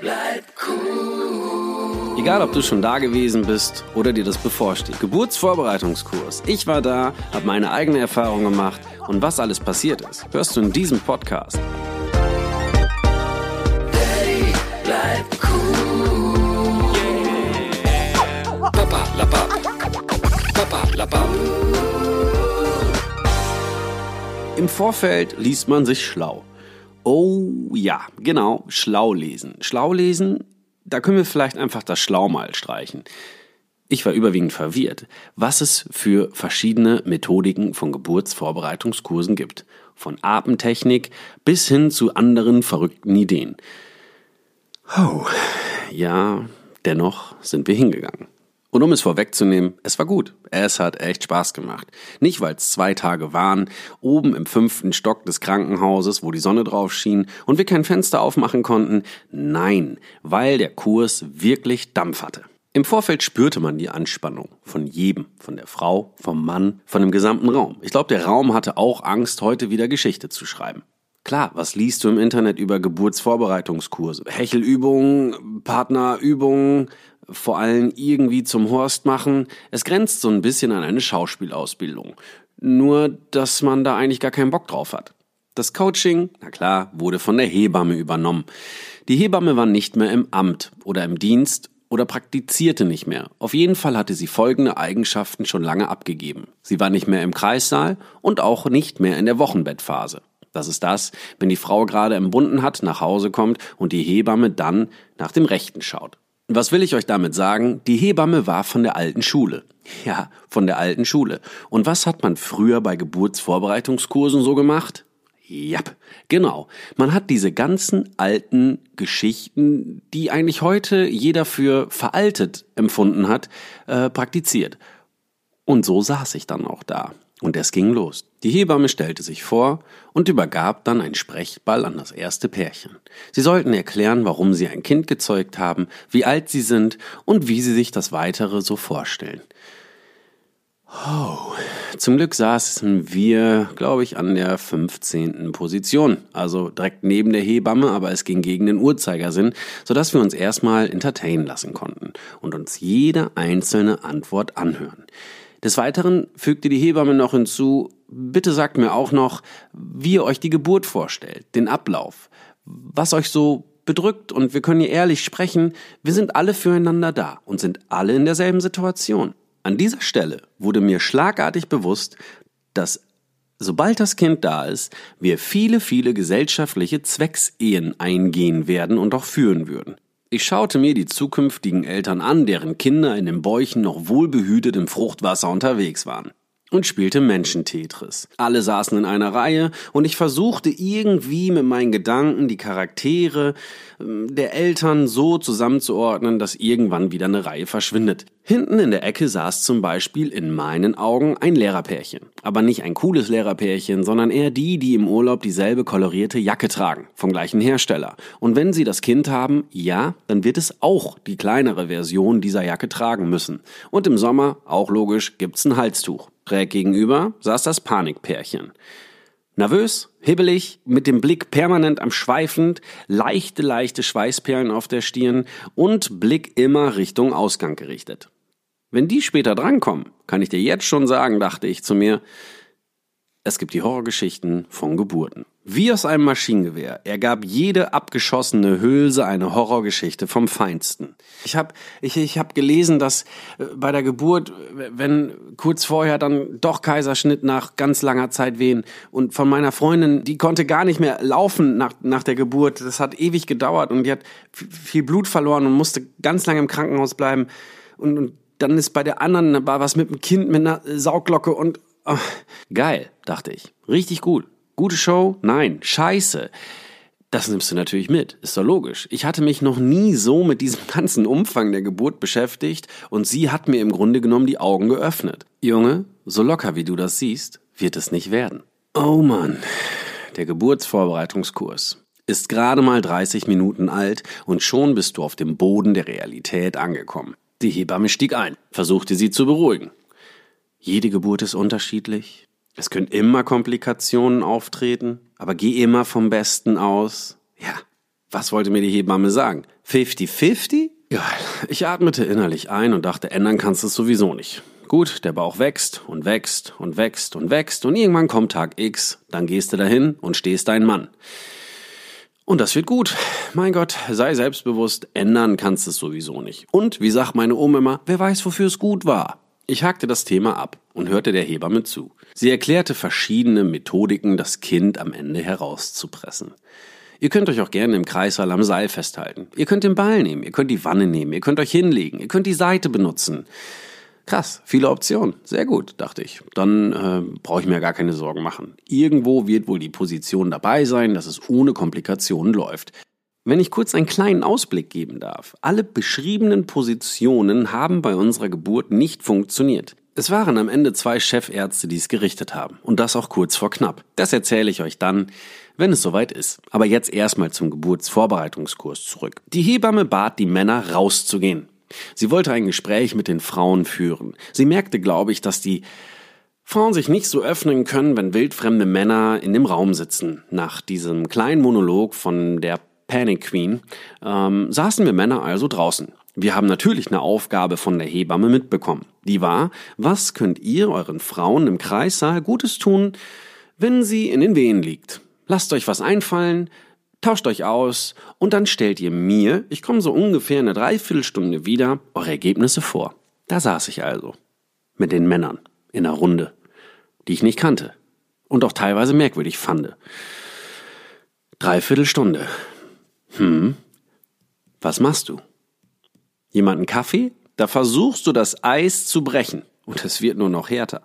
Bleib cool. Egal, ob du schon da gewesen bist oder dir das bevorsteht. Geburtsvorbereitungskurs. Ich war da, habe meine eigene Erfahrung gemacht und was alles passiert ist, hörst du in diesem Podcast. Daddy, bleib cool. Papa, lappa. Papa, lappa. Im Vorfeld liest man sich schlau. Oh ja, genau, schlau lesen. Schlau lesen, da können wir vielleicht einfach das Schlau mal streichen. Ich war überwiegend verwirrt, was es für verschiedene Methodiken von Geburtsvorbereitungskursen gibt. Von Atemtechnik bis hin zu anderen verrückten Ideen. Oh, ja, dennoch sind wir hingegangen. Und um es vorwegzunehmen, es war gut. Es hat echt Spaß gemacht. Nicht, weil es zwei Tage waren, oben im fünften Stock des Krankenhauses, wo die Sonne drauf schien und wir kein Fenster aufmachen konnten. Nein, weil der Kurs wirklich Dampf hatte. Im Vorfeld spürte man die Anspannung von jedem, von der Frau, vom Mann, von dem gesamten Raum. Ich glaube, der Raum hatte auch Angst, heute wieder Geschichte zu schreiben. Klar, was liest du im Internet über Geburtsvorbereitungskurse? Hechelübungen, Partnerübungen, vor allem irgendwie zum Horst machen. Es grenzt so ein bisschen an eine Schauspielausbildung. Nur, dass man da eigentlich gar keinen Bock drauf hat. Das Coaching, na klar, wurde von der Hebamme übernommen. Die Hebamme war nicht mehr im Amt oder im Dienst oder praktizierte nicht mehr. Auf jeden Fall hatte sie folgende Eigenschaften schon lange abgegeben. Sie war nicht mehr im Kreissaal und auch nicht mehr in der Wochenbettphase. Das ist das, wenn die Frau gerade im Bunden hat, nach Hause kommt und die Hebamme dann nach dem Rechten schaut. Was will ich euch damit sagen? Die Hebamme war von der alten Schule. Ja, von der alten Schule. Und was hat man früher bei Geburtsvorbereitungskursen so gemacht? Jap, genau. Man hat diese ganzen alten Geschichten, die eigentlich heute jeder für veraltet empfunden hat, äh, praktiziert. Und so saß ich dann auch da. Und es ging los. Die Hebamme stellte sich vor und übergab dann ein Sprechball an das erste Pärchen. Sie sollten erklären, warum sie ein Kind gezeugt haben, wie alt sie sind und wie sie sich das weitere so vorstellen. Oh, zum Glück saßen wir, glaube ich, an der 15. Position, also direkt neben der Hebamme, aber es ging gegen den Uhrzeigersinn, sodass wir uns erstmal entertainen lassen konnten und uns jede einzelne Antwort anhören. Des Weiteren fügte die Hebamme noch hinzu, bitte sagt mir auch noch, wie ihr euch die Geburt vorstellt, den Ablauf, was euch so bedrückt und wir können hier ehrlich sprechen, wir sind alle füreinander da und sind alle in derselben Situation. An dieser Stelle wurde mir schlagartig bewusst, dass sobald das Kind da ist, wir viele, viele gesellschaftliche Zwecksehen eingehen werden und auch führen würden. Ich schaute mir die zukünftigen Eltern an, deren Kinder in den Bäuchen noch wohlbehütet im Fruchtwasser unterwegs waren. Und spielte Menschentetris. Alle saßen in einer Reihe und ich versuchte irgendwie mit meinen Gedanken die Charaktere ähm, der Eltern so zusammenzuordnen, dass irgendwann wieder eine Reihe verschwindet. Hinten in der Ecke saß zum Beispiel in meinen Augen ein Lehrerpärchen. Aber nicht ein cooles Lehrerpärchen, sondern eher die, die im Urlaub dieselbe kolorierte Jacke tragen, vom gleichen Hersteller. Und wenn sie das Kind haben, ja, dann wird es auch die kleinere Version dieser Jacke tragen müssen. Und im Sommer, auch logisch, gibt's ein Halstuch. Schräg gegenüber saß das Panikpärchen. Nervös, hibbelig, mit dem Blick permanent am Schweifend, leichte, leichte Schweißperlen auf der Stirn und Blick immer Richtung Ausgang gerichtet. Wenn die später drankommen, kann ich dir jetzt schon sagen, dachte ich zu mir, es gibt die Horrorgeschichten von Geburten. Wie aus einem Maschinengewehr ergab jede abgeschossene Hülse eine Horrorgeschichte vom Feinsten. Ich habe ich, ich hab gelesen, dass äh, bei der Geburt, wenn kurz vorher dann doch Kaiserschnitt nach ganz langer Zeit wehen und von meiner Freundin, die konnte gar nicht mehr laufen nach, nach der Geburt. Das hat ewig gedauert und die hat viel Blut verloren und musste ganz lange im Krankenhaus bleiben. Und, und dann ist bei der anderen war was mit dem Kind mit einer Sauglocke und oh, geil, dachte ich. Richtig gut. Gute Show? Nein, scheiße. Das nimmst du natürlich mit, ist doch logisch. Ich hatte mich noch nie so mit diesem ganzen Umfang der Geburt beschäftigt und sie hat mir im Grunde genommen die Augen geöffnet. Junge, so locker wie du das siehst, wird es nicht werden. Oh Mann, der Geburtsvorbereitungskurs ist gerade mal 30 Minuten alt und schon bist du auf dem Boden der Realität angekommen. Die Hebamme stieg ein, versuchte sie zu beruhigen. Jede Geburt ist unterschiedlich. Es können immer Komplikationen auftreten, aber geh immer vom Besten aus. Ja, Was wollte mir die Hebamme sagen? 50-50? Ja, ich atmete innerlich ein und dachte, ändern kannst du es sowieso nicht. Gut, der Bauch wächst und wächst und wächst und wächst und irgendwann kommt Tag X, dann gehst du dahin und stehst dein Mann. Und das wird gut. Mein Gott, sei selbstbewusst, ändern kannst du es sowieso nicht. Und, wie sagt meine Oma immer, wer weiß, wofür es gut war. Ich hakte das Thema ab und hörte der Hebamme zu. Sie erklärte verschiedene Methodiken, das Kind am Ende herauszupressen. Ihr könnt euch auch gerne im Kreissaal am Seil festhalten. Ihr könnt den Ball nehmen, ihr könnt die Wanne nehmen, ihr könnt euch hinlegen, ihr könnt die Seite benutzen. Krass, viele Optionen. Sehr gut, dachte ich. Dann äh, brauche ich mir gar keine Sorgen machen. Irgendwo wird wohl die Position dabei sein, dass es ohne Komplikationen läuft. Wenn ich kurz einen kleinen Ausblick geben darf. Alle beschriebenen Positionen haben bei unserer Geburt nicht funktioniert. Es waren am Ende zwei Chefärzte, die es gerichtet haben. Und das auch kurz vor knapp. Das erzähle ich euch dann, wenn es soweit ist. Aber jetzt erstmal zum Geburtsvorbereitungskurs zurück. Die Hebamme bat die Männer rauszugehen. Sie wollte ein Gespräch mit den Frauen führen. Sie merkte, glaube ich, dass die Frauen sich nicht so öffnen können, wenn wildfremde Männer in dem Raum sitzen. Nach diesem kleinen Monolog von der Panic Queen ähm, saßen wir Männer also draußen. Wir haben natürlich eine Aufgabe von der Hebamme mitbekommen. Die war, was könnt ihr euren Frauen im Kreissaal Gutes tun, wenn sie in den Wehen liegt? Lasst euch was einfallen, tauscht euch aus und dann stellt ihr mir, ich komme so ungefähr eine Dreiviertelstunde wieder, eure Ergebnisse vor. Da saß ich also. Mit den Männern. In einer Runde. Die ich nicht kannte. Und auch teilweise merkwürdig fand. Dreiviertelstunde. Hm. Was machst du? Jemanden Kaffee? Da versuchst du das Eis zu brechen. Und es wird nur noch härter.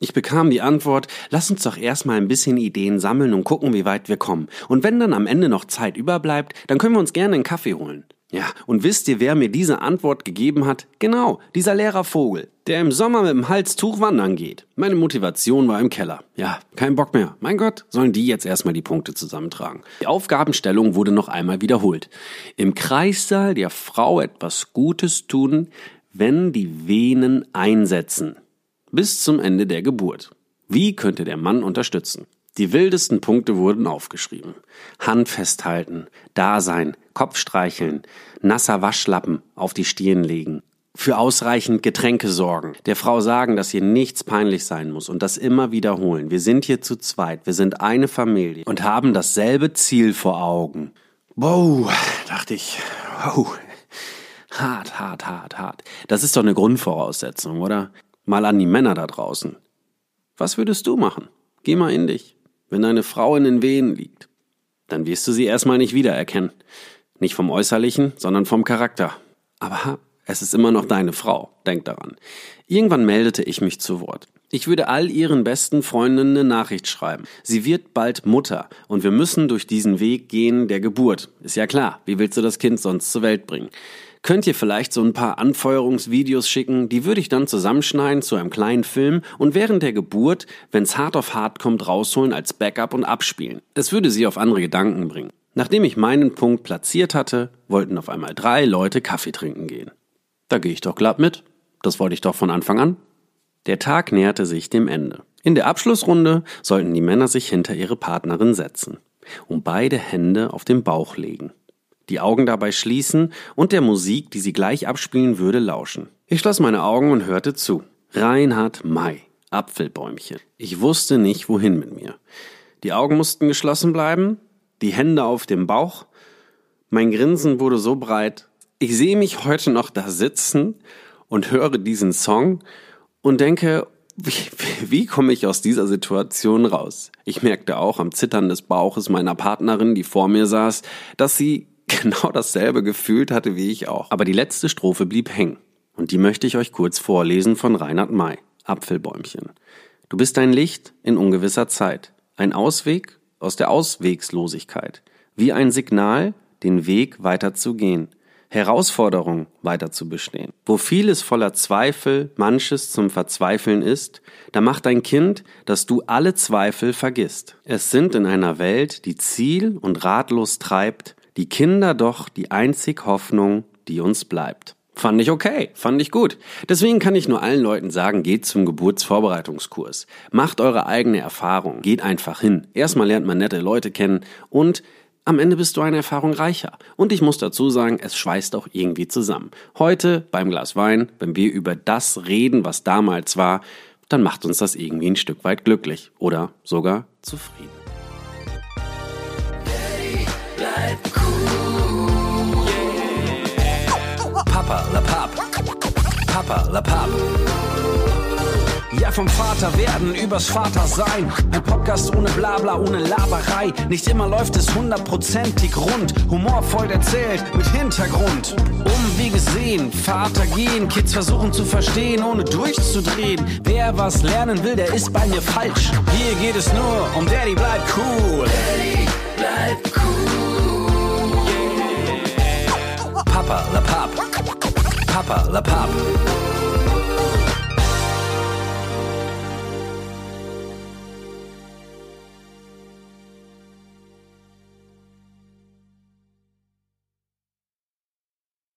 Ich bekam die Antwort, lass uns doch erstmal ein bisschen Ideen sammeln und gucken, wie weit wir kommen. Und wenn dann am Ende noch Zeit überbleibt, dann können wir uns gerne einen Kaffee holen. Ja, und wisst ihr, wer mir diese Antwort gegeben hat? Genau, dieser Lehrervogel, der im Sommer mit dem Halstuch wandern geht. Meine Motivation war im Keller. Ja, kein Bock mehr. Mein Gott, sollen die jetzt erstmal die Punkte zusammentragen. Die Aufgabenstellung wurde noch einmal wiederholt. Im Kreissaal der Frau etwas Gutes tun, wenn die Venen einsetzen bis zum Ende der Geburt. Wie könnte der Mann unterstützen? Die wildesten Punkte wurden aufgeschrieben. Hand festhalten, Dasein, Kopf streicheln, nasser Waschlappen auf die Stirn legen, für ausreichend Getränke sorgen, der Frau sagen, dass ihr nichts peinlich sein muss und das immer wiederholen. Wir sind hier zu zweit, wir sind eine Familie und haben dasselbe Ziel vor Augen. Wow, dachte ich. Wow. Hart, hart, hart, hart. Das ist doch eine Grundvoraussetzung, oder? Mal an die Männer da draußen. Was würdest du machen? Geh mal in dich. Wenn deine Frau in den Wehen liegt, dann wirst du sie erstmal nicht wiedererkennen. Nicht vom Äußerlichen, sondern vom Charakter. Aber es ist immer noch deine Frau. Denk daran. Irgendwann meldete ich mich zu Wort. Ich würde all ihren besten Freundinnen eine Nachricht schreiben. Sie wird bald Mutter und wir müssen durch diesen Weg gehen der Geburt. Ist ja klar. Wie willst du das Kind sonst zur Welt bringen? Könnt ihr vielleicht so ein paar Anfeuerungsvideos schicken? Die würde ich dann zusammenschneiden zu einem kleinen Film und während der Geburt, wenn's hart auf hart kommt, rausholen als Backup und abspielen. Es würde sie auf andere Gedanken bringen. Nachdem ich meinen Punkt platziert hatte, wollten auf einmal drei Leute Kaffee trinken gehen. Da gehe ich doch glatt mit. Das wollte ich doch von Anfang an. Der Tag näherte sich dem Ende. In der Abschlussrunde sollten die Männer sich hinter ihre Partnerin setzen und beide Hände auf den Bauch legen die Augen dabei schließen und der Musik, die sie gleich abspielen würde, lauschen. Ich schloss meine Augen und hörte zu. Reinhard May, Apfelbäumchen. Ich wusste nicht, wohin mit mir. Die Augen mussten geschlossen bleiben, die Hände auf dem Bauch. Mein Grinsen wurde so breit. Ich sehe mich heute noch da sitzen und höre diesen Song und denke, wie, wie komme ich aus dieser Situation raus? Ich merkte auch am Zittern des Bauches meiner Partnerin, die vor mir saß, dass sie genau dasselbe gefühlt hatte wie ich auch. Aber die letzte Strophe blieb hängen. Und die möchte ich euch kurz vorlesen von Reinhard May. Apfelbäumchen. Du bist ein Licht in ungewisser Zeit. Ein Ausweg aus der Auswegslosigkeit. Wie ein Signal, den Weg weiter zu gehen. Herausforderung weiter zu bestehen. Wo vieles voller Zweifel, manches zum Verzweifeln ist, da macht ein Kind, dass du alle Zweifel vergisst. Es sind in einer Welt, die ziel und ratlos treibt, die Kinder doch die einzig Hoffnung, die uns bleibt. Fand ich okay, fand ich gut. Deswegen kann ich nur allen Leuten sagen, geht zum Geburtsvorbereitungskurs. Macht eure eigene Erfahrung, geht einfach hin. Erstmal lernt man nette Leute kennen und Am Ende bist du eine Erfahrung reicher. Und ich muss dazu sagen, es schweißt auch irgendwie zusammen. Heute beim Glas Wein, wenn wir über das reden, was damals war, dann macht uns das irgendwie ein Stück weit glücklich oder sogar zufrieden. Papa La Papp. Papa La Papp. Ja, vom Vater werden übers Vater sein. Ein Podcast ohne Blabla, ohne Laberei. Nicht immer läuft es hundertprozentig rund. Humorvoll erzählt, mit Hintergrund. Umwege sehen, Vater gehen. Kids versuchen zu verstehen, ohne durchzudrehen. Wer was lernen will, der ist bei mir falsch. Hier geht es nur um Daddy bleibt cool. Bleib cool. Papa La Papp. Papa La Papp.